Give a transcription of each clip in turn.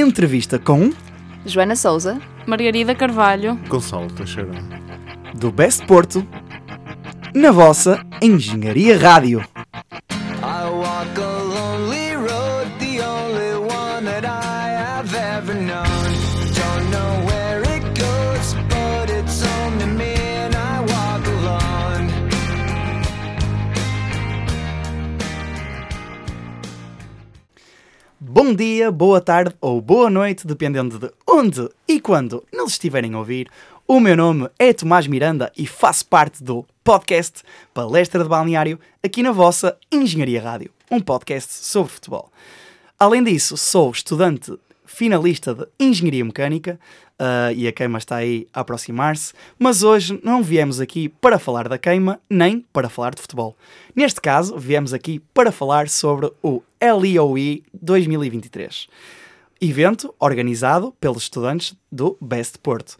entrevista com Joana Souza, Margarida Carvalho, Gonçalo Teixeira. do Best Porto na vossa Engenharia Rádio. Bom dia, boa tarde ou boa noite, dependendo de onde e quando nos estiverem a ouvir. O meu nome é Tomás Miranda e faço parte do podcast Palestra de Balneário aqui na vossa Engenharia Rádio, um podcast sobre futebol. Além disso, sou estudante finalista de Engenharia Mecânica ah, e a queima está aí a aproximar-se, mas hoje não viemos aqui para falar da queima nem para falar de futebol. Neste caso, viemos aqui para falar sobre o LEOE 2023, evento organizado pelos estudantes do Best Porto.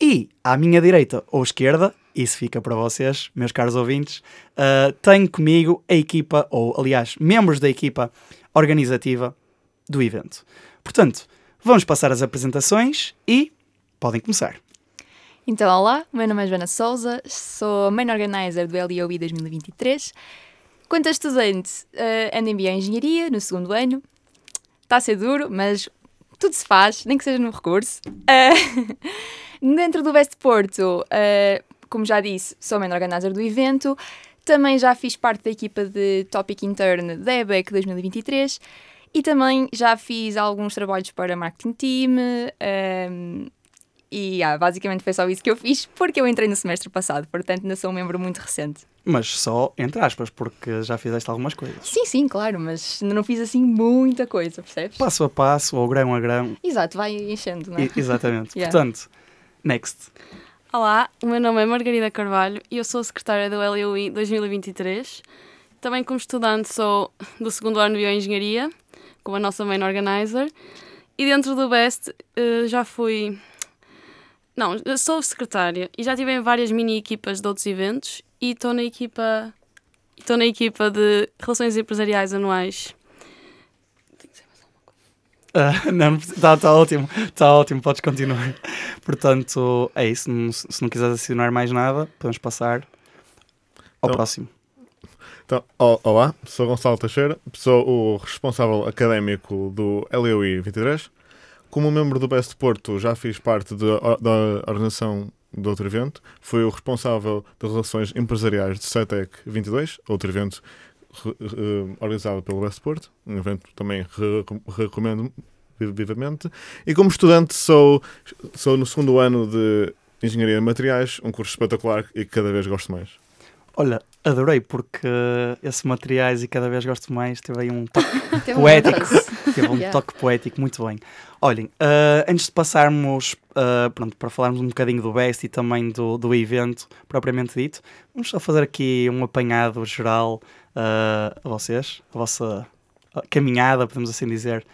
E à minha direita ou esquerda, isso fica para vocês, meus caros ouvintes, ah, tenho comigo a equipa, ou aliás, membros da equipa organizativa do evento. Portanto, vamos passar as apresentações e podem começar. Então, olá, meu nome é Joana Souza, sou main organizer do LEOI 2023. Quanto estudante, uh, ando em Bioengenharia, no segundo ano. Está a ser duro, mas tudo se faz, nem que seja no recurso. Uh, dentro do Best Porto, uh, como já disse, sou main organizer do evento. Também já fiz parte da equipa de Topic Intern da EBEC 2023. E também já fiz alguns trabalhos para Marketing Team. E ah, basicamente foi só isso que eu fiz, porque eu entrei no semestre passado, portanto ainda sou um membro muito recente. Mas só entre aspas, porque já fizeste algumas coisas. Sim, sim, claro, mas ainda não fiz assim muita coisa, percebes? Passo a passo ou grão a grão. Exato, vai enchendo, não é? E- exatamente. Yeah. Portanto, next. Olá, o meu nome é Margarida Carvalho e eu sou a secretária do LUI 2023. Também como estudante sou do segundo ano de Bioengenharia, como a nossa main organizer. E dentro do BEST eh, já fui... Não, eu sou secretária e já estive em várias mini equipas de outros eventos e estou na equipa... Estou na equipa de Relações Empresariais Anuais. Ah, não, está tá ótimo, está ótimo, podes continuar. Portanto, é isso. não- se não quiseres assinar mais nada, podemos passar ao Então, próximo. Então, olá, sou Gonçalo Teixeira, sou o responsável académico do LEUI 23. Como membro do Best Porto, já fiz parte de- da organização de outro evento. Fui o responsável de relações empresariais de CETEC 22, outro evento re- re- organizado pelo Best Porto, um evento também re- recomendo vi- vivamente. E como estudante, sou, sou no segundo ano de Engenharia de Materiais, um curso espetacular e que cada vez gosto mais. Olha, adorei porque esse materiais e cada vez gosto mais, teve aí um toque poético. Teve um Yeah. toque poético, muito bem. Olhem, ah, antes de passarmos ah, pronto, para falarmos um bocadinho do Best e também do, do evento propriamente dito, vamos só fazer aqui um apanhado geral a vocês, a vossa caminhada, podemos assim dizer,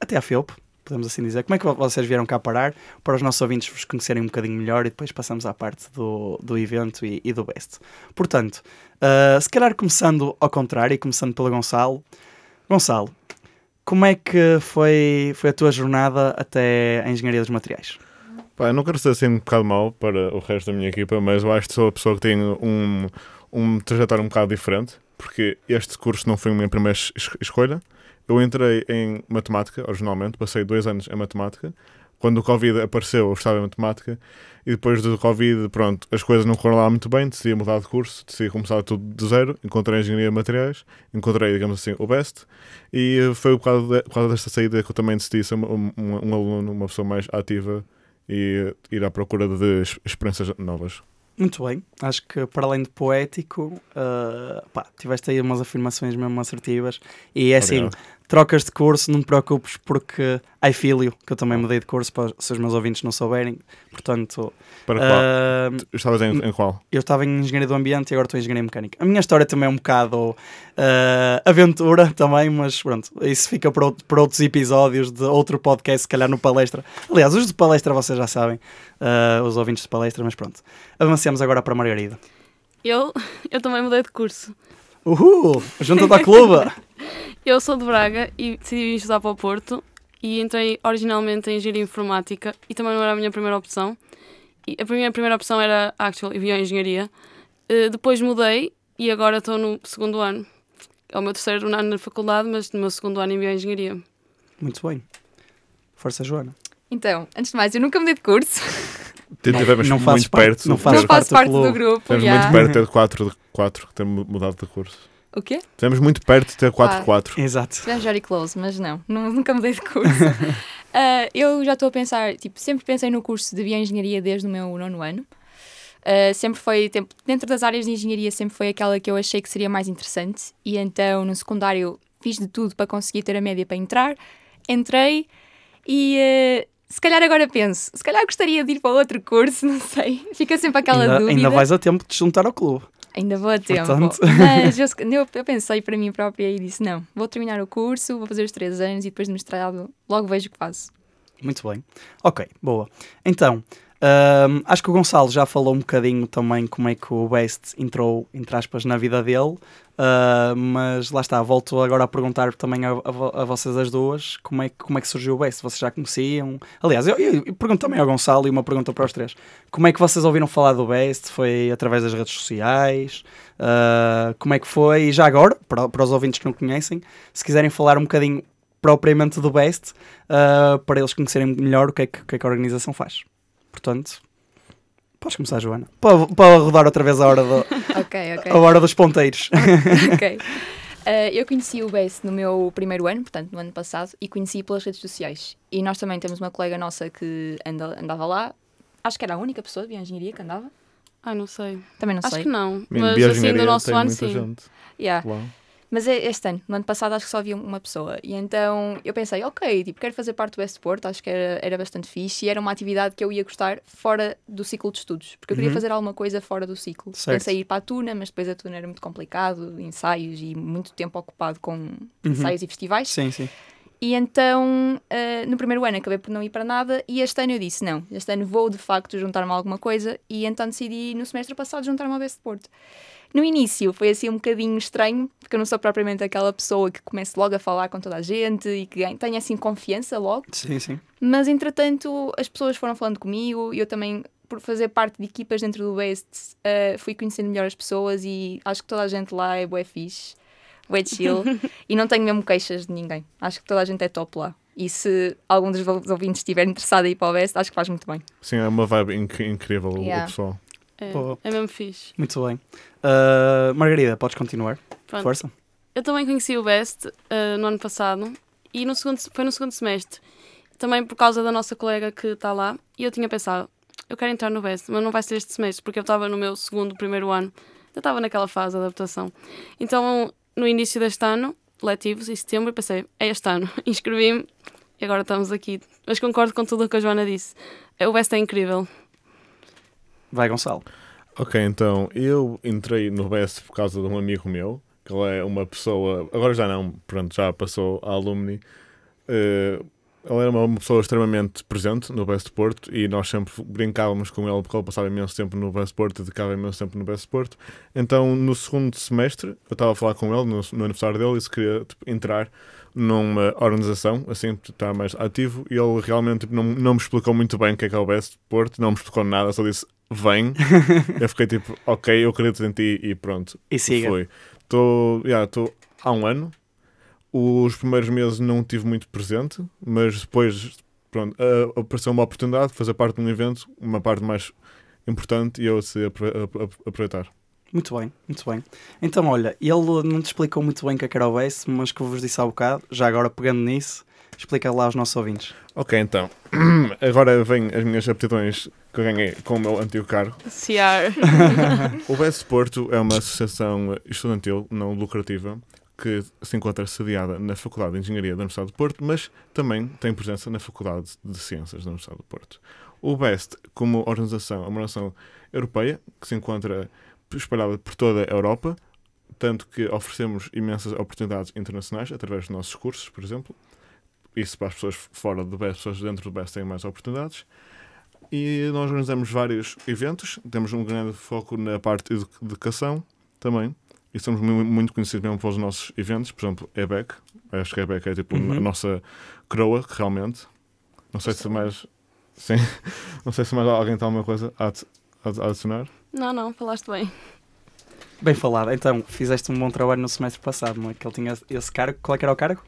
até à FEUP, podemos assim dizer. Como é que vo- vocês vieram cá parar? Para os nossos ouvintes vos conhecerem um bocadinho melhor e depois passamos à parte do, do evento e, e do Best. Portanto, ah, se calhar começando ao contrário e começando pelo Gonçalo. Gonçalo, como é que foi, foi a tua jornada até a Engenharia dos Materiais? Pá, não quero ser assim um bocado mau para o resto da minha equipa, mas eu acho que sou a pessoa que tem um, um trajetório um bocado diferente, porque este curso não foi a minha primeira es- escolha. Eu entrei em matemática, originalmente, passei dois anos em matemática. Quando o Covid apareceu, eu estava em matemática, e depois do Covid, pronto, as coisas não correram lá muito bem, decidi mudar de curso, decidi começar tudo de zero, encontrei Engenharia de Materiais, encontrei, digamos assim, o BEST, e foi por causa, de- por causa desta saída que eu também decidi ser um, um, um aluno, uma pessoa mais ativa e ir à procura de ex- experiências novas. Muito bem, acho que para além de poético, ah, pá, tiveste aí umas afirmações mesmo assertivas. E é assim, Obrigado. Trocas de curso, não te preocupes, porque I feel you, que eu também mudei de curso, para se os meus ouvintes não souberem. Portanto, Para qual? ah, Estavas em, em qual? eu estava em Engenharia do Ambiente e agora estou em Engenharia Mecânica. A minha história também é um bocado ah, aventura também, mas pronto, isso fica para, out- para outros episódios de outro podcast, se calhar no palestra. Aliás, os de palestra vocês já sabem, ah, os ouvintes de palestra, mas pronto. Avancemos agora para a Margarida. Eu, eu também mudei de curso. Uhul! Junta da clube! Eu sou de Braga e decidi vir estudar para o Porto e entrei originalmente em Engenharia Informática e também não era a minha primeira opção. E a minha primeira opção era Actual e Bioengenharia. Uh, depois mudei e agora estou no segundo ano. É o meu terceiro ano na faculdade, mas no meu segundo ano em Bioengenharia. Muito bem. Força, Joana. Então, antes de mais, eu nunca mudei de curso. Estivemos não fazes muito parte- perto. não não faço parte do parte do clube. grupo. Estivemos já. muito perto de ter 4 de 4 que ter mu- mudado de curso. O quê? Estivemos muito perto de ter 4 Ah. de 4. Exato. Tivemos very close, mas não, nu- nunca mudei de curso. Ah, eu já estou a pensar, tipo, sempre pensei no curso de bioengenharia desde o meu nono ano. Ah, sempre foi, tempo- dentro das áreas de engenharia, sempre foi aquela que eu achei que seria mais interessante. E então, no secundário, fiz de tudo para conseguir ter a média para entrar. Entrei e ah, se calhar agora penso, se calhar gostaria de ir para outro curso, não sei. Fica sempre aquela Ainda, dúvida. ainda vais a tempo de te juntar ao clube. Ainda vou a tempo. Portanto- Mas eu, eu, pensei para mim própria e disse: não, vou terminar o curso, vou fazer os três anos e depois de mestrado logo vejo o que faço. Muito bem. Ok, boa. Então, ahm, acho que o Gonçalo já falou um bocadinho também como é que o Best entrou, entre aspas, na vida dele. Ah, mas lá está, volto agora a perguntar também a, a a vocês as duas como é, que, como é que surgiu o Best. Vocês já conheciam? Aliás, eu, eu- eu pergunto também ao Gonçalo e uma pergunta para os três. Como é que vocês ouviram falar do Best? Foi através das redes sociais? Ah, como é que foi? E já agora, para, para os ouvintes que não conhecem, se quiserem falar um bocadinho propriamente do Best, ah, para eles conhecerem melhor o que, é que, o que é que a organização faz. Portanto, podes começar, Joana. Para, para rodar outra vez a hora, do, Ok, ok. a hora dos ponteiros. ok. Ah, eu conheci o BES no meu primeiro ano, portanto, no ano passado, e conheci pelas redes sociais. E nós também temos uma colega nossa que anda, andava lá. Acho que era a única pessoa de bioengenharia que andava. Ah, não sei. Também não Acho sei. que não. Mas assim, do nosso ano, sim. gente Yeah. Mas é este ano, no ano passado, acho que só havia uma pessoa. E então eu pensei, ok, tipo, quero fazer parte do Westport, acho que era, era bastante fixe e era uma atividade que eu ia gostar fora do ciclo de estudos, porque eu queria Uhum. fazer alguma coisa fora do ciclo. Certo. Pensei ir para a Tuna, mas depois a Tuna era muito complicado, ensaios e muito tempo ocupado com Uhum. ensaios e festivais. Sim, sim. E então, eh, no primeiro ano, acabei por não ir para nada. E este ano eu disse: não, este ano vou de facto juntar-me a alguma coisa. E então decidi, no semestre passado, juntar-me ao Best Porto. No início foi assim um bocadinho estranho, porque eu não sou propriamente aquela pessoa que comece logo a falar com toda a gente e que tenha assim confiança logo. Sim, sim. Mas entretanto, as pessoas foram falando comigo e eu também, por fazer parte de equipas dentro do Best, eh, fui conhecendo melhor as pessoas e acho que toda a gente lá é bué fixe, bué chill e não tenho mesmo queixas de ninguém. Acho que toda a gente é top lá. E se algum dos ouvintes estiver interessado em ir para o Best, acho que faz muito bem. Sim, é uma vibe inc- incrível o- Yeah. o pessoal. É, Pô. é mesmo fixe. Muito bem. Ah, Margarida, podes continuar. Pronto. Força. Eu também conheci o Best eh, no ano passado e no segundo, foi no segundo semestre. Também por causa da nossa colega que está lá. E eu tinha pensado, eu quero entrar no Best, mas não vai ser este semestre, porque eu estava no meu segundo, primeiro ano. Eu estava naquela fase de adaptação. Então, no início deste ano, letivos, em setembro, pensei, é este ano. Inscrevi-me e agora estamos aqui. Mas concordo com tudo o que a Joana disse. O Best é incrível. Vai, Gonçalo. Ok, então eu entrei no Best por causa de um amigo meu, que ele é uma pessoa, agora já não, pronto, já passou a alumni. Eh, ele era uma pessoa extremamente presente no Best Porto e nós sempre brincávamos com ele porque ele passava imenso tempo no Best Porto e dedicava imenso tempo no Best Porto. Então, no segundo semestre, eu estava a falar com ele no, no aniversário dele e se queria tipo, entrar numa organização, assim, estar mais ativo. E ele realmente tipo, não, não me explicou muito bem o que é que é o Best Porto, não me explicou nada, só disse vem. eu fiquei tipo, ok, eu acredito em ti e pronto. E siga. Foi. Estou yeah, tô há um ano. Os primeiros meses não tive muito presente, mas depois pronto, apareceu uma oportunidade de fazer parte de um evento, uma parte mais importante, e eu ap- aproveitar. Muito bem, muito bem. Então, olha, ele não te explicou muito bem o que é que era o base, mas que eu vos disse há bocado, já agora pegando nisso, explica lá aos nossos ouvintes. Ok, então. Agora vêm as minhas aptidões que eu ganhei com o meu antigo cargo. CR. O Best Porto é uma associação estudantil não lucrativa que se encontra sediada na Faculdade de Engenharia da Universidade de Porto, mas também tem presença na Faculdade de Ciências da Universidade de Porto. O BEST, como organização, é uma organização europeia que se encontra espalhada por toda a Europa, tanto que oferecemos imensas oportunidades internacionais através dos nossos cursos, por exemplo. Isso para as pessoas fora do BEST, pessoas dentro do BEST têm mais oportunidades. E nós organizamos vários eventos, temos um grande foco na parte de educação também. E somos mu- muito conhecidos mesmo pelos nossos eventos, por exemplo, EBEC. Acho que a EBEC é tipo Uhum. a nossa coroa, que realmente. Não sei se mais. Sim. Não sei se mais alguém tem alguma coisa a, adi- a adicionar. Não, não, falaste bem. Bem falado. Então, fizeste um bom trabalho no semestre passado, não é? Que ele tinha esse cargo. Qual é que era o cargo?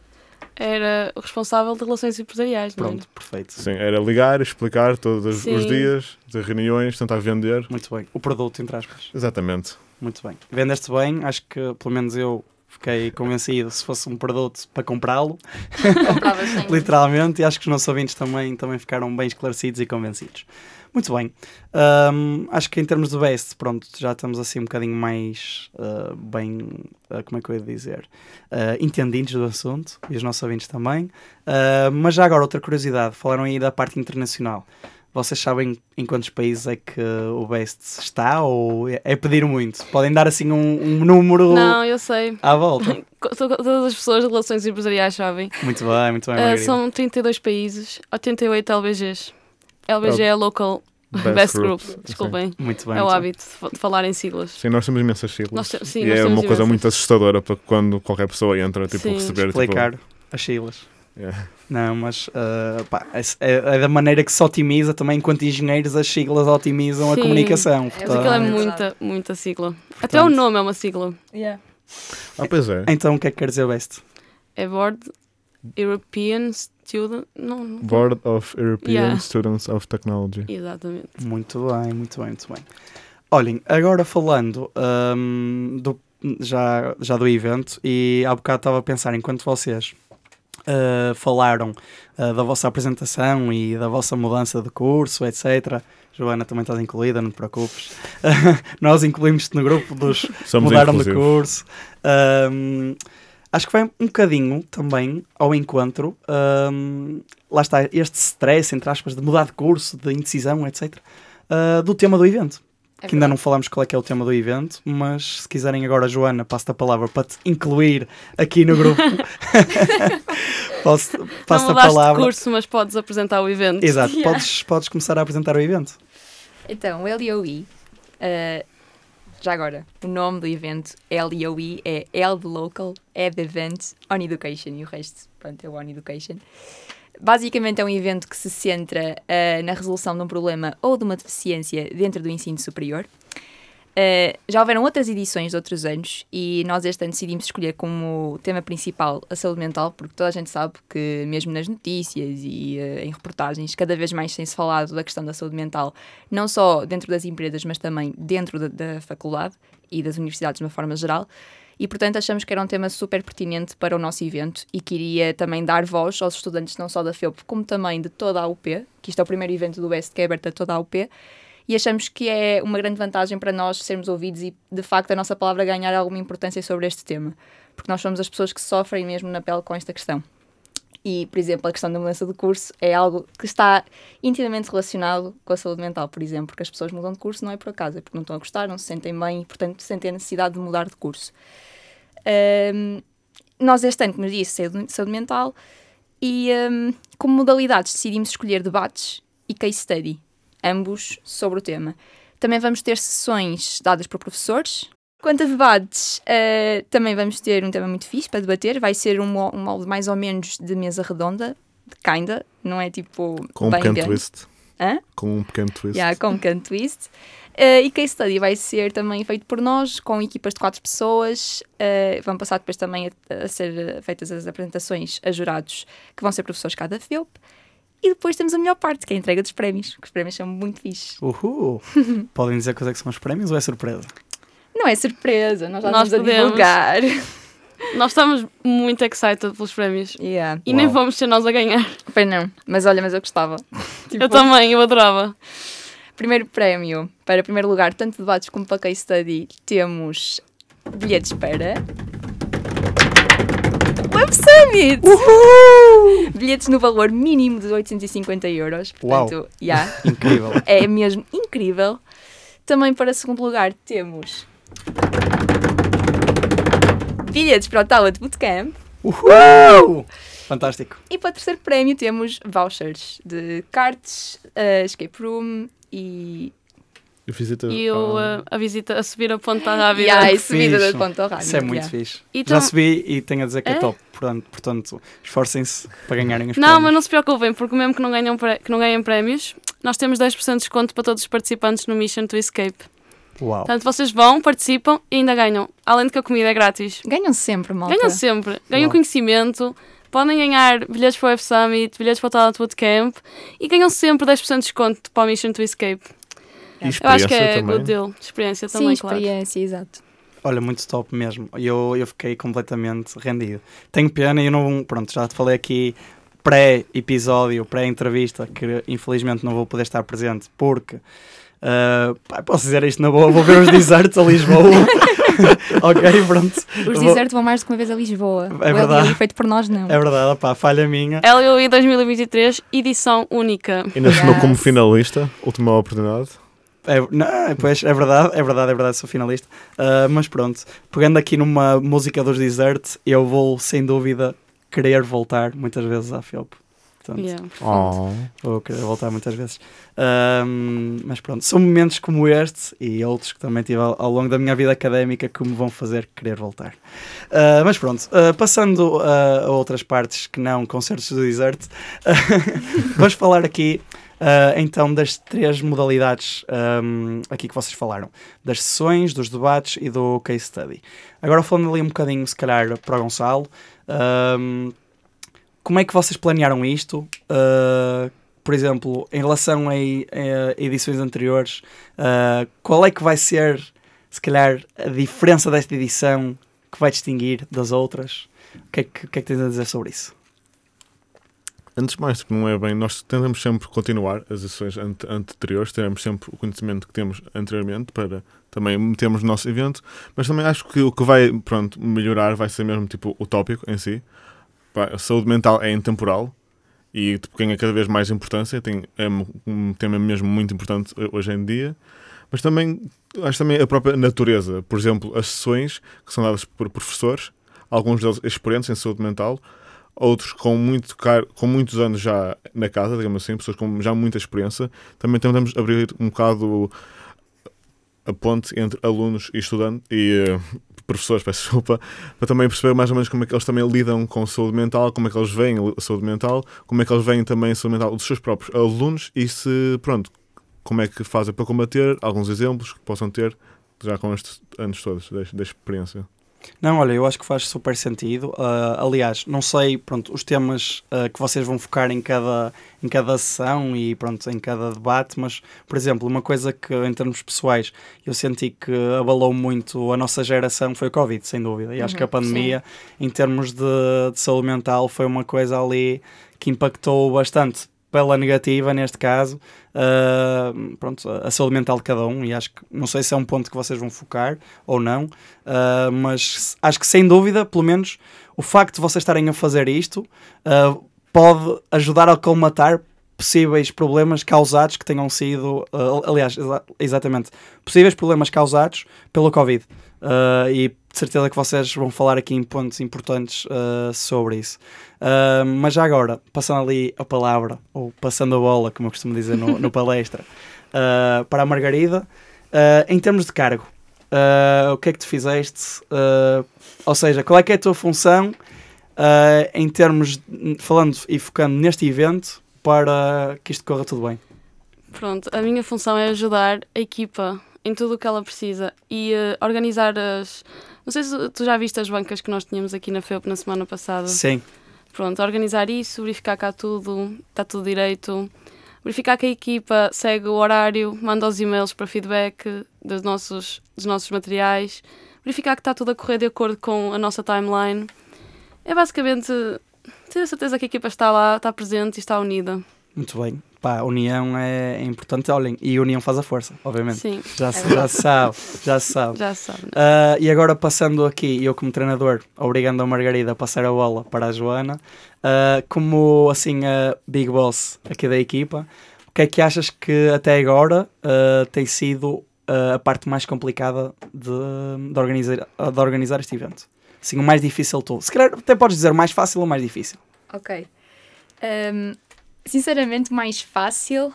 Era o responsável de relações empresariais, não é? Pronto, perfeito. Sim, era ligar, explicar todos Sim. os dias, de reuniões, tentar vender. Muito bem. O produto, entre aspas. Exatamente. Muito bem. Vendeste bem, acho que pelo menos eu fiquei convencido se fosse um produto para comprá-lo, literalmente, e acho que os nossos ouvintes também, também ficaram bem esclarecidos e convencidos. Muito bem. Ahm, acho que em termos de best, pronto, já estamos assim um bocadinho mais ah, bem, ah, como é que eu ia dizer, Ah, entendidos do assunto, e os nossos ouvintes também. Mas já agora, outra curiosidade, falaram aí da parte internacional. Vocês sabem em quantos países é que o Best está ou é é pedir muito? Podem dar assim um, um número Não, eu sei. à volta. Todas as pessoas de relações empresariais sabem. Muito bem, muito bem, Margarida. são 32 países, 88 LBGs. LBG é Local Best, Best, Group. Group, desculpem. Muito bem. É o muito hábito de fa- de falar em siglas. Sim, nós temos imensas siglas. Nós te- sim, e nós é uma coisa imensas. muito assustadora para quando qualquer pessoa entra, tipo, Sim. receber. Explicar as siglas. Yeah. Não, mas ah, pá, é, é da maneira que se otimiza também, enquanto engenheiros, as siglas otimizam a Sim. comunicação. É, Mas aquilo é portanto- muita, muita sigla. Até o nome é uma sigla. Yeah. Ah, pois é. Então, o que é que quer dizer Best? É Board European Student. Não, não. Board of European Yeah. Students of Technology. Exatamente. Muito bem, muito bem, muito bem. Olhem, agora falando ahm, do, já, já do evento, e há bocado estava a pensar, enquanto vocês ah, falaram ah, da vossa apresentação e da vossa mudança de curso, etc. Joana, também estás incluída, não te preocupes. Nós incluímos-te no grupo dos Somos mudaram de curso. Acho que vai um bocadinho também ao encontro. lá está, este stress, entre aspas, de mudar de curso, de indecisão, etc. ah, do tema do evento. É que ainda não falamos qual é que é o tema do evento, mas se quiserem agora, Joana, passo-te a palavra para te incluir aqui no grupo. Posso, não passo-te a palavra. curso, mas podes apresentar o evento. Exato, Yeah. podes, podes começar a apresentar o evento. Então, o LEOE, eh, já agora, o nome do evento LEOE é L de Local, E de Event, On Education e o resto, pronto, é o On Education. Basicamente é um evento que se centra eh, na resolução de um problema ou de uma deficiência dentro do ensino superior. Eh, já houveram outras edições de outros anos e nós este ano decidimos escolher como tema principal a saúde mental, porque toda a gente sabe que, mesmo nas notícias e eh, em reportagens, cada vez mais tem-se falado da questão da saúde mental, não só dentro das empresas, mas também dentro da, da faculdade e das universidades de uma forma geral. E, portanto, achamos que era um tema super pertinente para o nosso evento e que iria também dar voz aos estudantes, não só da FEUP, como também de toda a UP, que isto é o primeiro evento do Best que é aberto a toda a UP. E achamos que é uma grande vantagem para nós sermos ouvidos e, de facto, a nossa palavra ganhar alguma importância sobre este tema. Porque nós somos as pessoas que sofrem mesmo na pele com esta questão. E, por exemplo, a questão da mudança de curso é algo que está intimamente relacionado com a saúde mental, por exemplo, porque as pessoas mudam de curso não é por acaso, é porque não estão a gostar, não se sentem bem e, portanto, sentem a necessidade de mudar de curso. Ahm, nós este ano, como eu disse, saúde, mental e ahm, como modalidades decidimos escolher debates e case study, ambos sobre o tema. Também vamos ter sessões dadas por professores. Quanto a debates, ah, também vamos ter um tema muito fixe para debater. Vai ser um, um molde mais ou menos de mesa redonda, kinda, não é tipo Com um pequeno grande. twist. Hã? Com um pequeno twist. Yeah, com um pequeno twist. Uh, e case study vai ser também feito por nós, com equipas de quatro pessoas. Uh, vão passar depois também a, a ser uh, feitas as apresentações a jurados, que vão ser professores cada FEUP. E depois temos a melhor parte, que é a entrega dos prémios, que os prémios são muito fixes. Uhul! Podem dizer quais é que são os prémios ou é surpresa? Não é surpresa, nós já Nós estamos a podemos. divulgar. Nós estamos muito excited pelos prémios. Yeah. E nem Uau. vamos ser nós a ganhar. Pois não, mas olha, mas eu gostava. Tipo, Eu também, eu adorava. Primeiro prémio, para primeiro lugar, tanto debates como para case study, temos bilhetes para. Web Summit! Bilhetes no valor mínimo de 850 euros. Uau. Portanto, yeah, Incrível! é mesmo incrível. Também para segundo lugar temos. Bilhetes para o Talent Bootcamp. Uhul! Fantástico! E para o terceiro prémio temos vouchers de cards, eh, escape room e E visita. e o, ah, uh, a visita a subir a Ponta Rábida. Yeah, e subida fixe. da ponta ao rádio. Isso é muito yeah. fixe. E Já subi e tenho a dizer que é, É? top. Portanto, portanto esforcem-se para ganharem os Não, prémios. mas não se preocupem, porque mesmo que não, ganham que não ganhem prémios, nós temos 10% de desconto para todos os participantes no Mission to Escape. Uau. Portanto, vocês vão, participam e ainda ganham. Além de que a comida é grátis. Ganham sempre, malta. Ganham sempre. Ganham Uau. conhecimento, podem ganhar bilhetes para o F Summit, bilhetes para o Talent Bootcamp e ganham sempre 10% de desconto para o Mission to Escape. e Eu acho que é também. good deal. Experiência Sim, também, claro. experiência, exato. Olha, muito top mesmo. Eu, eu fiquei completamente rendido. Tenho pena e eu não. Pronto, já te falei aqui pré-episódio, pré-entrevista, que infelizmente não vou poder estar presente porque. Ah, pá, posso dizer isto na boa, vou ver os desertos a Lisboa. ok, pronto. Os desertos vão mais do que uma vez a Lisboa. É o verdade. LDL feito por nós, não. É verdade, pá, falha minha. LOI 2023, edição única. Ainda assinou como Yes. finalista, última oportunidade. É, não, pois, é verdade, é verdade, é verdade, sou finalista. Ah, mas pronto, pegando aqui numa música dos desertos, eu vou sem dúvida querer voltar muitas vezes à Felp. Portanto, Yeah. Oh. Vou querer voltar muitas vezes. Ahm, mas pronto, são momentos como este e outros que também tive ao, ao longo da minha vida académica que me vão fazer querer voltar. Ah, mas pronto, ah, passando ah, a outras partes que não concertos do deserto, vamos falar aqui ah, então das três modalidades ahm, aqui que vocês falaram: das sessões, dos debates e do case study. Agora falando ali um bocadinho, se calhar, para o Gonçalo. ahm, como é que vocês planearam isto? Uh, por exemplo, em relação a, a edições anteriores, uh, qual é que vai ser, se calhar, a diferença desta edição que vai distinguir das outras? O que é que, que, é que tens a dizer sobre isso? Antes de mais, não é bem, nós tentamos sempre continuar as ações ante- anteriores, teremos sempre o conhecimento que temos anteriormente para também metermos no nosso evento, mas também acho que o que vai, pronto, melhorar vai ser mesmo tipo o tópico em si. Pá, a saúde mental é intemporal e tipo, ganha cada vez mais importância, tem, é um- tema mesmo muito importante hoje em dia, mas também acho também a própria natureza, por exemplo, as sessões que são dadas por professores, alguns deles experientes em saúde mental, outros com, muito com muitos anos já na casa, digamos assim, pessoas com já muita experiência. Também tentamos abrir um bocado a ponte entre alunos e estudantes e eh, professores, peço desculpa, para também perceber mais ou menos como é que eles também lidam com saúde mental, como é que eles veem a saúde mental, como é que eles veem também a saúde mental dos seus próprios alunos e se, pronto, como é que fazem para combater, alguns exemplos que possam ter já com estes anos todos da experiência. Não, olha, eu acho que faz super sentido. Ah, aliás, não sei, pronto, os temas ah, que vocês vão focar em cada, em cada sessão e pronto, em cada debate, mas, por exemplo, uma coisa que em termos pessoais eu senti que abalou muito a nossa geração foi o Covid, sem dúvida. E acho Uhum, que a pandemia, em termos de, de saúde mental, foi uma coisa ali que impactou bastante pela negativa neste caso, ah, pronto, a saúde mental de cada um e acho que, não sei se é um ponto que vocês vão focar ou não, ah, mas acho que sem dúvida, pelo menos, o facto de vocês estarem a fazer isto ah, pode ajudar a colmatar possíveis problemas causados que tenham sido, aliás, exa- exatamente, possíveis problemas causados pelo Covid. E de certeza que vocês vão falar aqui em pontos importantes ah, sobre isso. Ah, mas já agora, passando ali a palavra, ou passando a bola, como eu costumo dizer no, no palestra, ah, para a Margarida, em termos de cargo, o que é que tu fizeste? Ou seja, qual é que é a tua função em termos, de- falando e focando neste evento, para que isto corra tudo bem? Pronto, a minha função é ajudar a equipa em tudo o que ela precisa e organizar as. Não sei se tu já viste as bancas que nós tínhamos aqui na FEUP na semana passada. Sim, Pronto, organizar isso, verificar cá tudo, está tudo direito, verificar que a equipa segue o horário, manda os e-mails para feedback dos nossos, dos nossos materiais, verificar que está tudo a correr de acordo com a nossa timeline. É basicamente ter a certeza que a equipa está lá, está presente e está unida. Muito bem. Pá, a união é, é importante, olhem, e a união faz a força, obviamente. Sim, Já, se, já se sabe, já se sabe. já sabe. Ah, e agora passando aqui, eu como treinador, obrigando a Margarida a passar a bola para a Joana, ah, como assim a Big Boss aqui da equipa, o que é que achas que até agora ah, tem sido a parte mais complicada de, de organizar, de organizar este evento? Assim, o mais difícil de tudo. Se calhar até podes dizer mais fácil ou mais difícil. Ok. Ahm, sinceramente, mais fácil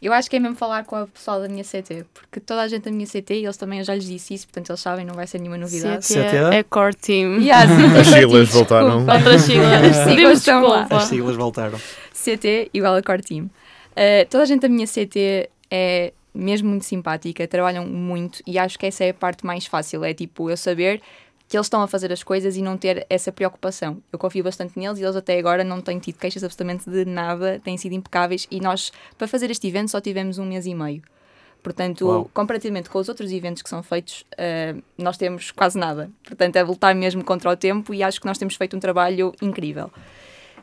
Eu acho que é mesmo falar com a pessoal da minha CT, porque toda a gente da minha CT, e eles também, eu já lhes disse isso, portanto eles sabem, não vai ser nenhuma novidade. CT CT? é core team. Yeah, As siglas voltaram. Outras siglas. As siglas estão lá. As siglas voltaram. CT igual a Core Team. Uh, toda a gente da minha CT é mesmo muito simpática, trabalham muito e acho que essa é a parte mais fácil. É tipo eu saber que eles estão a fazer as coisas e não ter essa preocupação. Eu confio bastante neles e eles até agora não têm tido queixas absolutamente de nada, têm sido impecáveis e nós, para fazer este evento, só tivemos um mês e meio. Portanto, Uau. comparativamente com os outros eventos que são feitos, uh, nós temos quase nada. Portanto, é lutar mesmo contra o tempo e acho que nós temos feito um trabalho incrível.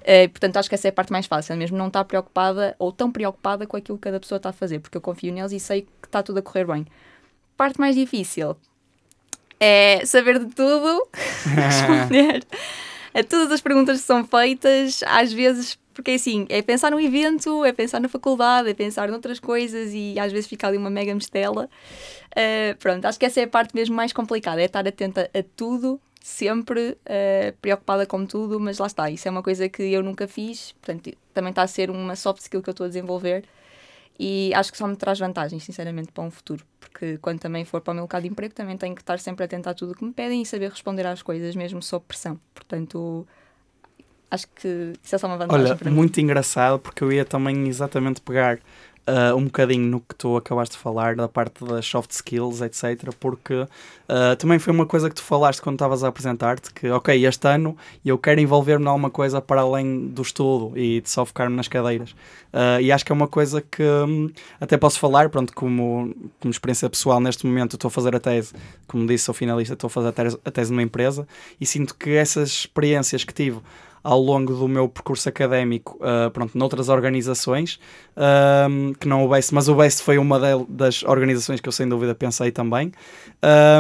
Uh, portanto, acho que essa é a parte mais fácil, mesmo não estar preocupada ou tão preocupada com aquilo que cada pessoa está a fazer, porque eu confio neles e sei que está tudo a correr bem. Parte mais difícil é saber de tudo, responder a todas as perguntas que são feitas, às vezes, porque assim, é pensar no evento, é pensar na faculdade, é pensar noutras coisas e às vezes fica ali uma mega mistela. Uh, pronto, acho que essa é a parte mesmo mais complicada, é estar atenta a tudo, sempre uh, preocupada com tudo, mas lá está, isso é uma coisa que eu nunca fiz, portanto, também está a ser uma soft skill que eu estou a desenvolver e acho que só me traz vantagens, sinceramente, para um futuro, porque quando também for para o meu local de emprego também tenho que estar sempre atenta a tudo o que me pedem e saber responder às coisas, mesmo sob pressão. Portanto, acho que isso é só uma vantagem Olha, muito engraçado, porque eu ia também exatamente pegar uh, um bocadinho no que tu acabaste de falar, da parte das soft skills, etc. Porque uh, também foi uma coisa que tu falaste quando estavas a apresentar-te, que, ok, este ano eu quero envolver-me em alguma coisa para além do estudo e de só focar-me nas cadeiras. Uh, e acho que é uma coisa que hum, até posso falar, pronto, como, como experiência pessoal, neste momento estou a fazer a tese, como disse, sou finalista, estou a fazer a tese, a tese numa empresa e sinto que essas experiências que tive ao longo do meu percurso académico, uh, pronto, noutras organizações, um, que não o BEST, mas o BEST foi uma das organizações que eu sem dúvida pensei também,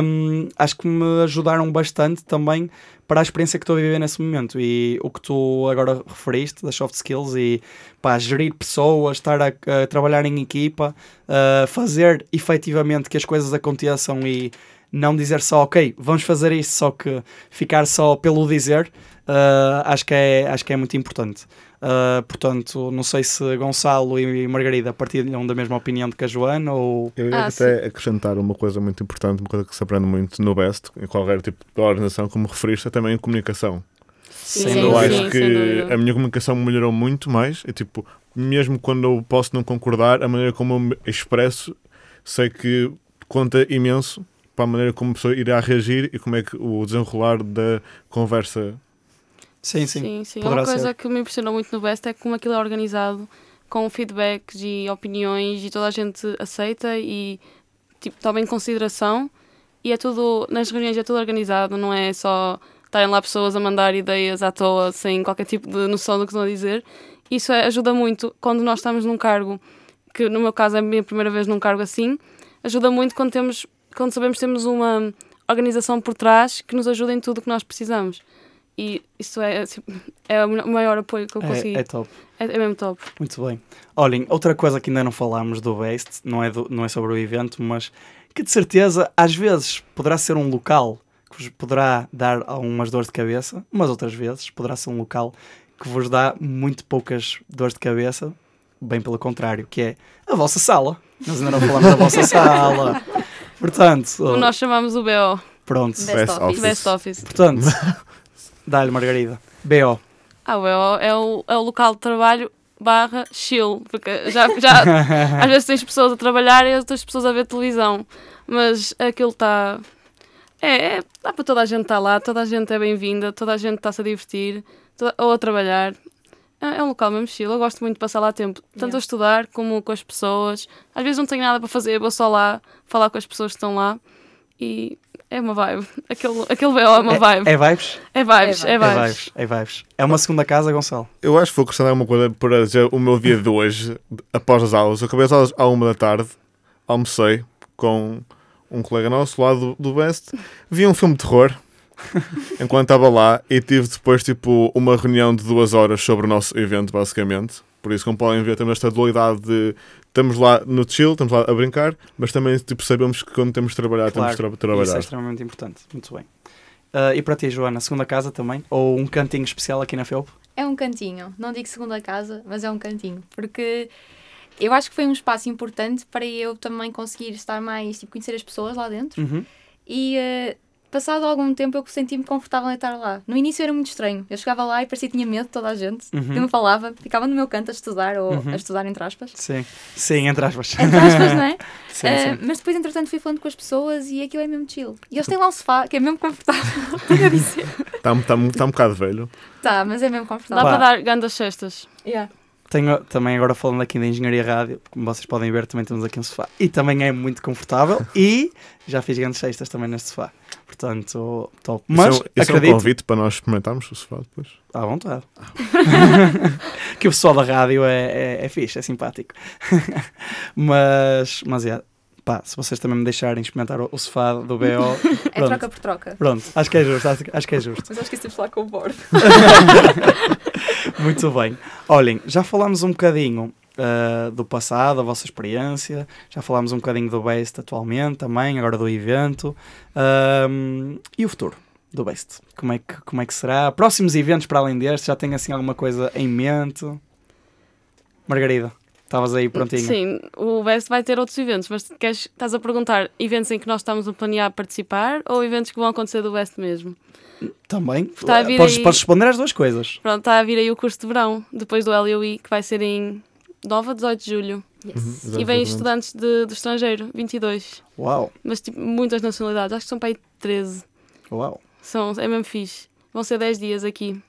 um, acho que me ajudaram bastante também para a experiência que estou a viver nesse momento. E o que tu agora referiste das soft skills e pá, gerir pessoas, estar a, a trabalhar em equipa, uh, fazer efetivamente que as coisas aconteçam e não dizer só, ok, vamos fazer isto, só que ficar só pelo dizer, uh, acho, que é, acho que é muito importante. Uh, portanto, não sei se Gonçalo e Margarida partilham da mesma opinião do que a Joana ou. Eu ia Ah, até acrescentar uma coisa muito importante, uma coisa que se aprende muito no BEST, em qualquer tipo de organização, como referiste, é também a comunicação. Sim, Sim, eu sim, acho sem que a minha comunicação melhorou muito mais. E, tipo, mesmo quando eu posso não concordar, a maneira como eu me expresso, sei que conta imenso para a maneira como a pessoa irá reagir e como é que o desenrolar da conversa. Sim, sim. Sim, sim. Uma coisa ser. que me impressionou muito no Best é como aquilo é organizado com feedbacks e opiniões e toda a gente aceita e tipo, toma em consideração e é tudo, nas reuniões é tudo organizado, não é só estarem lá pessoas a mandar ideias à toa sem qualquer tipo de noção do que estão a dizer. Isso é- ajuda muito quando nós estamos num cargo, que no meu caso é a minha primeira vez num cargo assim, ajuda muito quando temos quando sabemos que temos uma organização por trás que nos ajuda em tudo o que nós precisamos. E isso é, assim, é o maior apoio que eu consegui. É, É, é top. é mesmo top. Muito bem. Olhem, outra coisa que ainda não falámos do Best, não é, do- não é sobre o evento, mas que de certeza às vezes poderá ser um local que vos poderá dar algumas dores de cabeça, mas outras vezes poderá ser um local que vos dá muito poucas dores de cabeça, bem pelo contrário, que é a vossa sala. Nós ainda não falamos da vossa sala. Portanto, Como nós chamamos o BO, pronto. Best Best Office. Office. Best Office. Portanto, dá-lhe Margarida. BO. Ah, o BO é o, é o local de trabalho barra chill, porque já, já às vezes tens pessoas a trabalhar e outras pessoas a ver televisão, mas aquilo está... É, é, dá para toda a gente estar lá, toda a gente é bem-vinda, toda a gente está-se a divertir, toda- ou a trabalhar. É, é um local mesmo chill, eu gosto muito de passar lá tempo, tanto Yeah. a estudar como com as pessoas. Às vezes não tenho nada para fazer, vou só lá falar com as pessoas que estão lá e é uma vibe. Aquele, aquele BO é uma vibe. É, é vibes? É vibes, É é É vibes. vibes. É vibes. É uma segunda casa, Gonçalo. Eu acho que vou acrescentar uma coisa para dizer o meu dia de hoje, após as aulas. Eu acabei as aulas à uma da tarde, almocei com um colega nosso lá do, do Best, vi um filme de terror enquanto estava lá e tive depois tipo uma reunião de duas horas sobre o nosso evento, basicamente. Por isso, como podem ver, temos esta dualidade de estamos lá no chill, estamos lá a brincar, mas também tipo, sabemos que quando temos de trabalhar, temos de tra- Isso trabalhar. é extremamente importante. Muito bem. Ah, e para ti, Joana, segunda casa também? Ou um cantinho especial aqui na Felp? É um cantinho. Não digo segunda casa, mas é um cantinho. Porque eu acho que foi um espaço importante para eu também conseguir estar mais, tipo, conhecer as pessoas lá dentro. Uhum. E eh, passado algum tempo eu senti-me confortável em estar lá. No início era muito estranho. Eu chegava lá e parecia que tinha medo de toda a gente. Uhum. Eu não falava, ficava no meu canto a estudar, ou Uhum. a estudar entre aspas. Sim. Sim, entre aspas. Entre aspas, não é? sim, Eh, sim. mas depois, entretanto, fui falando com as pessoas e aquilo é mesmo chill. E eles têm lá um sofá, que é mesmo confortável. Tenho a dizer. Está tá, tá um bocado velho. Tá, mas é mesmo Dá confortável. Pá. para dar grandes cestas. Yeah. Tenho também agora falando aqui da engenharia rádio, como vocês podem ver, também temos aqui um sofá. E também é muito confortável e já fiz grandes cestas também neste sofá. Portanto, top. Mas isso é, isso é um acredito, convite para nós experimentarmos o sofá depois. à vontade. que o pessoal da rádio é, é, é fixe, é simpático. mas, mas é, pá, se vocês também me deixarem experimentar o, o sofá do BO, É Pronto. troca por troca. pronto, acho que é justo, acho, acho que é justo. Mas acho que isso de falar com o board. Muito bem. Olhem, já falámos um bocadinho ah, do passado, a vossa experiência, já falámos um bocadinho do Best atualmente também, agora do evento. Ahm, e o futuro do Best? Como é, que, como é que será? Próximos eventos para além deste, já tem assim alguma coisa em mente? Margarida, estavas aí prontinha? Sim, o Best vai ter outros eventos, mas queres, estás a perguntar eventos em que nós estamos a planear participar ou eventos que vão acontecer do Best mesmo? Também? Está a vir podes, aí- podes responder às duas coisas. Pronto, está a vir aí o curso de verão, depois do LUI, que vai ser em 9 a 18 de julho. Yes. E vêm estudantes de, do estrangeiro, 22. Uau, Mas tipo, muitas nacionalidades, acho que são para aí 13. uau, São, é mesmo fixe. Vão ser 10 dias aqui,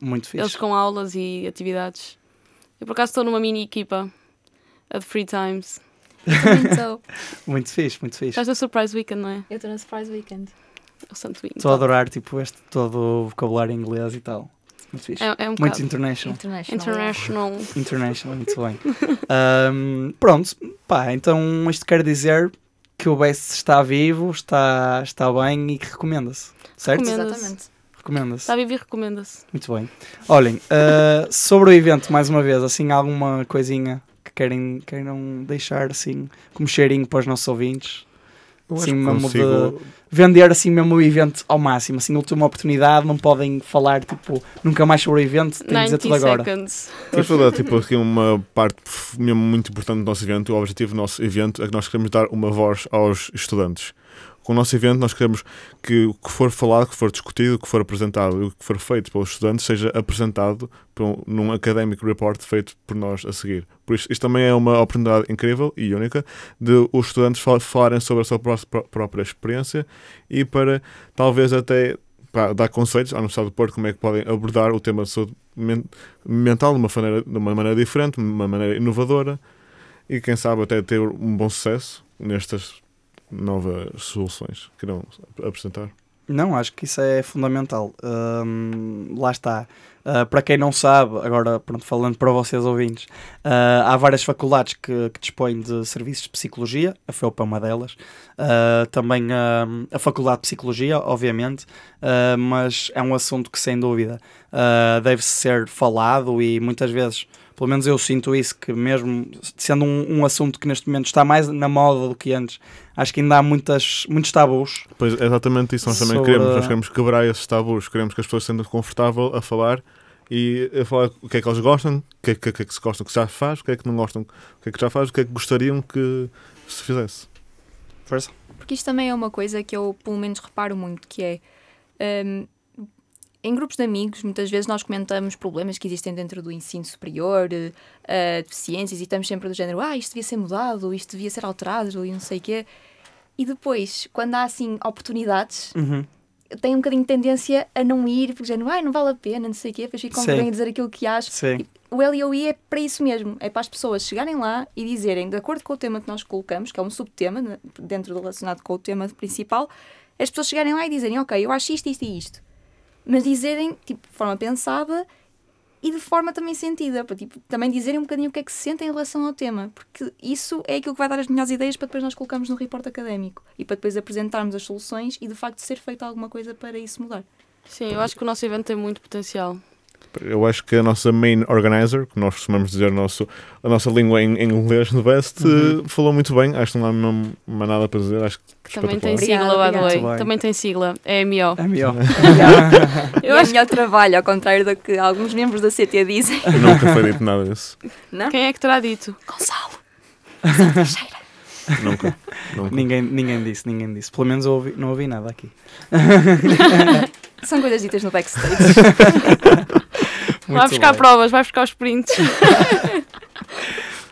muito fixe. eles com aulas e atividades. Eu por acaso estou numa mini equipa, a Free Times. Estou. Muito fixe, muito fixe. Estás no Surprise Weekend, não é? Eu estou na Surprise Weekend. O Santo Winho. Estou a adorar tipo, este todo o vocabulário inglês e tal. Muito fixe. É, é um Muito international. International. International. International, muito bem. Ahm, pronto, pá, então isto quer dizer que o Best está vivo, está, está bem e que recomenda-se, certo? Recomenda. Exatamente. Recomenda-se. Está a viver, recomenda-se. Muito bem. Olhem, ah, sobre o evento, mais uma vez, assim, alguma coisinha querem, queiram deixar, assim, como cheirinho para os nossos ouvintes? Eu acho Sim, que mesmo consigo- Vender, assim, mesmo o evento ao máximo, assim, última oportunidade, não podem falar, tipo, nunca mais sobre o evento, têm que dizer 90 tudo agora. seconds. Tipo, tipo, aqui uma parte mesmo muito importante do nosso evento. O objetivo do nosso evento é que nós queremos dar uma voz aos estudantes. Com o nosso evento, nós queremos que o que for falado, que for discutido, que for apresentado e o que for feito pelos estudantes seja apresentado um, num academic report feito por nós a seguir. Por isso, isto também é uma oportunidade incrível e única de os estudantes fal- falarem sobre a sua pró- pró- própria experiência e para talvez até dar conselhos à Universidade do Porto como é que podem abordar o tema de saúde men- mental de uma, maneira, de uma maneira diferente, de uma maneira inovadora e quem sabe até ter um bom sucesso nestas novas soluções que irão apresentar. Não, acho que isso é fundamental. Lá está. Uh, para quem não sabe, agora pronto, falando para vocês ouvintes, uh, há várias faculdades que, que dispõem de serviços de psicologia, a FEUP é uma delas, Uh, também a Faculdade de Psicologia, obviamente, mas é um assunto que sem dúvida deve ser falado e muitas vezes, pelo menos eu sinto isso, que mesmo sendo um, um assunto que neste momento está mais na moda do que antes, acho que ainda há muitas, muitos tabus Pois é exatamente isso nós também Sobre- queremos. Nós queremos quebrar esses tabus, queremos que as pessoas se sintam confortável a falar e a falar o que é que eles gostam, o que é que, o que, é que se gostam que já faz, o que é que não gostam, o que é que já faz, o que é que gostariam que se fizesse. Força. Porque isto também é uma coisa que eu, pelo menos, reparo muito, que é... hum, em grupos de amigos, muitas vezes nós comentamos problemas que existem dentro do ensino superior, eh, deficiências, e estamos sempre do género, ah, isto devia ser mudado, isto devia ser alterado, e não sei o quê. E depois, quando há, assim, oportunidades, Uhum. Tem um bocadinho de tendência a não ir, porque género, ai, não vale a pena, não sei o quê, depois Sim. vergonha de dizer aquilo que acho. Sim. O LOI é para isso mesmo, é para as pessoas chegarem lá e dizerem, de acordo com o tema que nós colocamos, que é um subtema né, dentro do relacionado com o tema principal, as pessoas chegarem lá e dizerem, ok, eu acho isto, isto e isto. Mas dizerem, tipo, de forma pensada e de forma também sentida, para tipo, também dizerem um bocadinho o que é que se sentem em relação ao tema, porque isso é aquilo que vai dar as melhores ideias para depois nós colocarmos no report académico e para depois apresentarmos as soluções e de facto ser feita alguma coisa para isso mudar. Sim, eu acho que o nosso evento tem muito potencial. Eu acho que a nossa main organizer, que nós costumamos dizer a, nosso, a nossa língua em, em inglês no Best, Uhum. eh, falou muito bem. Acho que não há nada para dizer. Acho que Também tem sigla, by the way. Também tem sigla. É MO. É melhor. Eu é melhor trabalho, ao contrário do que alguns membros da CT dizem. Nunca foi dito nada disso. Não? Quem é que terá dito? Gonçalo. Nunca. Nunca. Ninguém, ninguém disse, ninguém disse. Pelo menos eu ouvi- não ouvi nada aqui. São coisas ditas no backstage. vai buscar bem. provas, vai buscar os prints.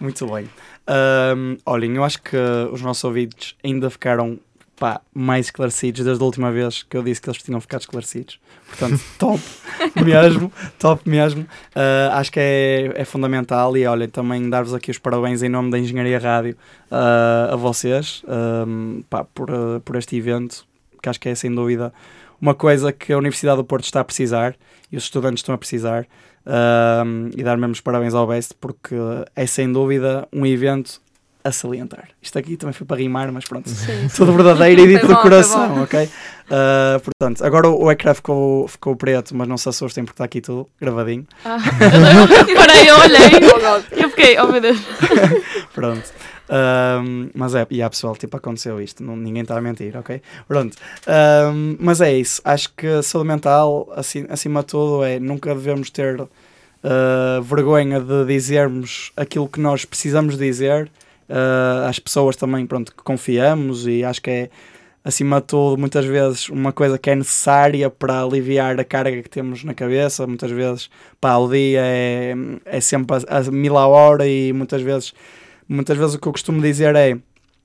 Muito bem. Ahm, olhem, eu acho que os nossos ouvidos ainda ficaram pá, mais esclarecidos desde a última vez que eu disse que eles tinham ficado esclarecidos. Portanto, top mesmo, top mesmo. Ah, acho que é, é fundamental e olhem, também dar-vos aqui os parabéns em nome da Engenharia Rádio ah, a vocês ahm, pá, por, ah, por este evento, que acho que é sem dúvida uma coisa que a Universidade do Porto está a precisar e os estudantes estão a precisar. Um, e dar mesmo os parabéns ao Best porque é sem dúvida um evento a salientar. Isto aqui também foi para rimar, mas pronto, Sim. tudo verdadeiro e dito do coração, ok? Uh, portanto, agora o o ecrã ficou, ficou preto, mas não se assustem porque está aqui tudo gravadinho. Ah. Parei, eu olhei. Eu fiquei, oh meu Deus. Pronto. Um, mas é, e há pessoal, tipo, aconteceu isto, não, ninguém está a mentir, ok? Pronto. Um, mas é isso, acho que a saúde mental, assim, acima de tudo, é nunca devemos ter uh, vergonha de dizermos aquilo que nós precisamos dizer uh, às pessoas também, pronto, que confiamos e acho que é, acima de tudo, muitas vezes uma coisa que é necessária para aliviar a carga que temos na cabeça, muitas vezes, pá, o dia é, é sempre a, a mil a hora e muitas vezes muitas vezes o que eu costumo dizer é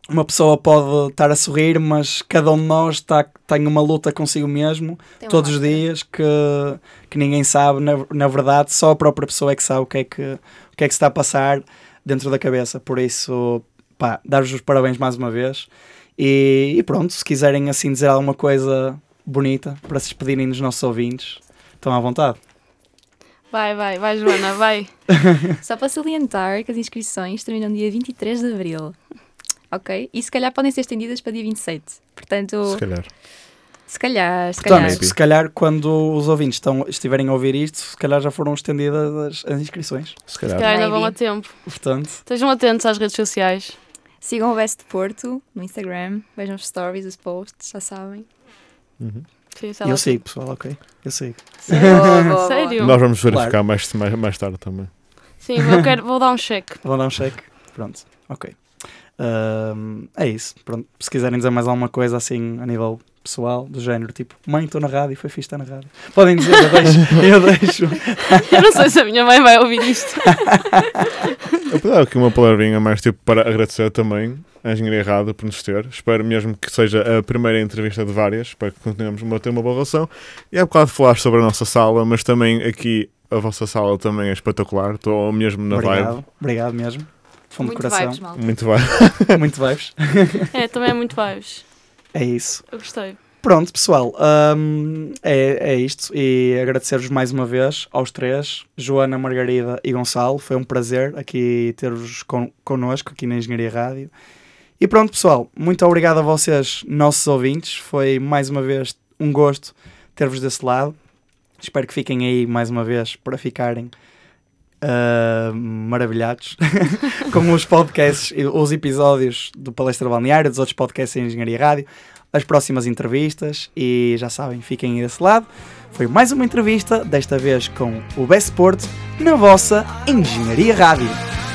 uma pessoa pode estar a sorrir, mas cada um de nós está, tem uma luta consigo mesmo Tem todos os dias que, que ninguém sabe, na, na verdade, só a própria pessoa é que sabe o que é que, o que é que se está a passar dentro da cabeça. Por isso, pá, dar-vos os parabéns mais uma vez. E, e pronto, se quiserem assim dizer alguma coisa bonita para se despedirem dos nossos ouvintes, estão à vontade. Vai, vai, vai, Joana, vai. Só para salientar que as inscrições terminam dia 23 de abril. Ok? E se calhar podem ser estendidas para dia 27. Portanto, Se calhar. Se calhar, se Portanto, calhar. Se calhar quando os ouvintes estão, estiverem a ouvir isto, se calhar já foram estendidas as, as inscrições. Se calhar. Que ainda vão a tempo. Portanto, Estejam atentos às redes sociais. Sigam o Best Porto no Instagram, vejam os stories, os posts, já sabem. Uhum. Sim, sei eu sigo, pessoal, ok? Eu sigo. Boa, boa, Sério? Nós vamos verificar Claro. mais, mais, mais tarde também. Sim, eu quero, vou dar um cheque. Vão dar um cheque. Pronto, ok. Ahm, é isso. Pronto. Se quiserem dizer mais alguma coisa assim a nível pessoal, do género, tipo, mãe, estou na rádio, foi fixe estar na rádio. Podem dizer, eu deixo. Eu deixo. Eu não sei se a minha mãe vai ouvir isto. Eu vou dar aqui uma palavrinha mais tipo para agradecer também à Engenharia Rádio por nos ter. Espero mesmo que seja a primeira entrevista de várias, para que continuemos a ter uma boa relação. E há bocado falaste sobre a nossa sala, mas também aqui a vossa sala também é espetacular. Estou mesmo na obrigado, obrigado mesmo. Fundo Muito coração. vibes, malta. vibe. Muito bem. Muito vibes. É, também é muito vibes. É isso. Eu gostei. Pronto, pessoal, hum, é, é isto. E agradecer-vos mais uma vez aos três, Joana, Margarida e Gonçalo. Foi um prazer aqui ter-vos con connosco, aqui na Engenharia Rádio. E pronto, pessoal, muito obrigado a vocês, nossos ouvintes. Foi mais uma vez um gosto ter-vos desse lado. Espero que fiquem aí mais uma vez para ficarem ah, maravilhados com os podcasts, os episódios do Palestra Balneário, dos outros podcasts em Engenharia Rádio as próximas entrevistas e já sabem, fiquem desse lado. Foi mais uma entrevista, desta vez com o Best Sport na vossa Engenharia Rádio.